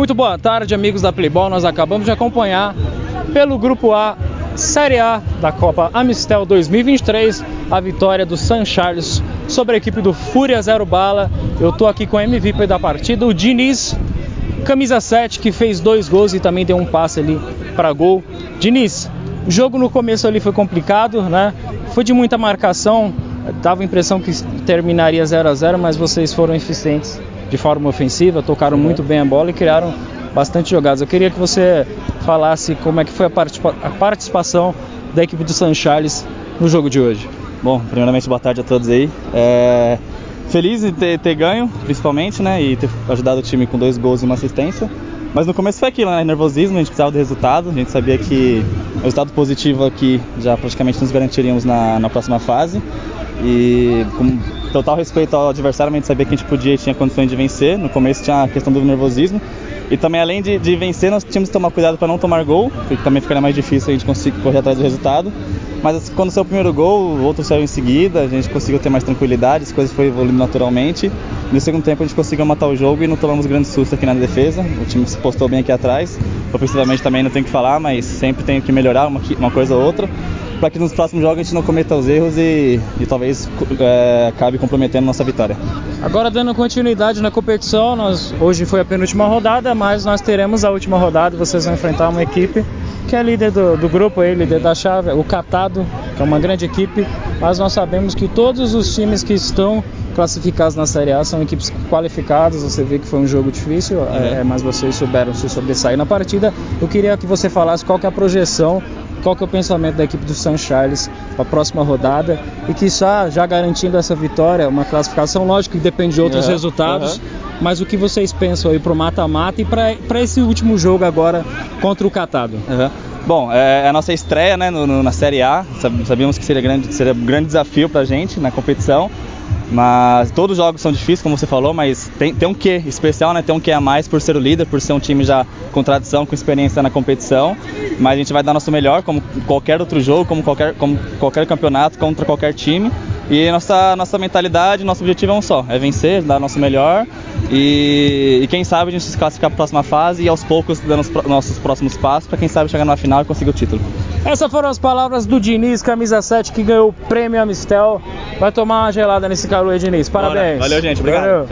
Muito boa tarde, amigos da Playball. Nós acabamos de acompanhar pelo Grupo A, Série A da Copa Amistel 2023, a vitória do San Charles sobre a equipe do Fúria Zero Bala. Eu tô aqui com o MVP da partida, o Diniz, camisa 7, que fez dois gols e também deu um passe ali para gol. Diniz, o jogo no começo ali foi complicado, né? Foi de muita marcação, dava a impressão que terminaria 0 a 0 mas vocês foram eficientes de forma ofensiva, tocaram muito bem a bola e criaram bastante jogadas. Eu queria que você falasse como é que foi a, participa a participação da equipe do San Charles no jogo de hoje. Bom, primeiramente boa tarde a todos aí. É... Feliz de ter, ter, ganho, principalmente, né? E ter ajudado o time com dois gols e uma assistência. Mas no começo foi aquilo, né? Nervosismo, a gente precisava do resultado. A gente sabia que o resultado positivo aqui já praticamente nos garantiríamos na, na próxima fase. E com total respeito ao adversário, a gente sabia que a gente podia e tinha condições de vencer. No começo tinha a questão do nervosismo. E também, além de, de vencer, nós tínhamos que tomar cuidado para não tomar gol, porque também ficaria mais difícil a gente conseguir correr atrás do resultado. Mas assim, quando saiu o primeiro gol, o outro saiu em seguida, a gente conseguiu ter mais tranquilidade, as coisas foram evoluindo naturalmente. No segundo tempo a gente conseguiu matar o jogo e não tomamos grande susto aqui na defesa. O time se postou bem aqui atrás. Ofensivamente também não tem que falar, mas sempre tem que melhorar uma, uma coisa ou outra para que nos próximos jogos a gente não cometa os erros e, e talvez é, acabe comprometendo nossa vitória. Agora dando continuidade na competição, nós, hoje foi a penúltima rodada, mas nós teremos a última rodada. Vocês vão enfrentar uma equipe que é líder do, do grupo, aí, líder da chave, o Catado, que é uma grande equipe, mas nós sabemos que todos os times que estão classificados na Série A são equipes qualificadas. Você vê que foi um jogo difícil, é. É, mas vocês souberam se sobressair na partida. Eu queria que você falasse qual que é a projeção qual que é o pensamento da equipe do São Charles para a próxima rodada e que já, já garantindo essa vitória, uma classificação, lógico que depende de outros uhum, resultados, uhum. mas o que vocês pensam aí para o mata-mata e para esse último jogo agora contra o Catado? Uhum. Bom, é, é a nossa estreia né, no, no, na Série A, sabíamos que seria, grande, seria um grande desafio para a gente na competição. Mas todos os jogos são difíceis, como você falou, mas tem, tem um quê especial, né? Tem um quê a mais por ser o líder, por ser um time já com tradição, com experiência na competição. Mas a gente vai dar nosso melhor, como qualquer outro jogo, como qualquer, como qualquer campeonato, contra qualquer time. E nossa, nossa mentalidade, nosso objetivo é um só, é vencer, dar nosso melhor e, e quem sabe a gente se classificar para a próxima fase e aos poucos dando os nossos próximos passos para quem sabe chegar na final e conseguir o título. Essas foram as palavras do Diniz, camisa 7, que ganhou o prêmio Amistel. Vai tomar uma gelada nesse calor aí, Diniz. Parabéns. Bora. Valeu, gente. Obrigado. Valeu.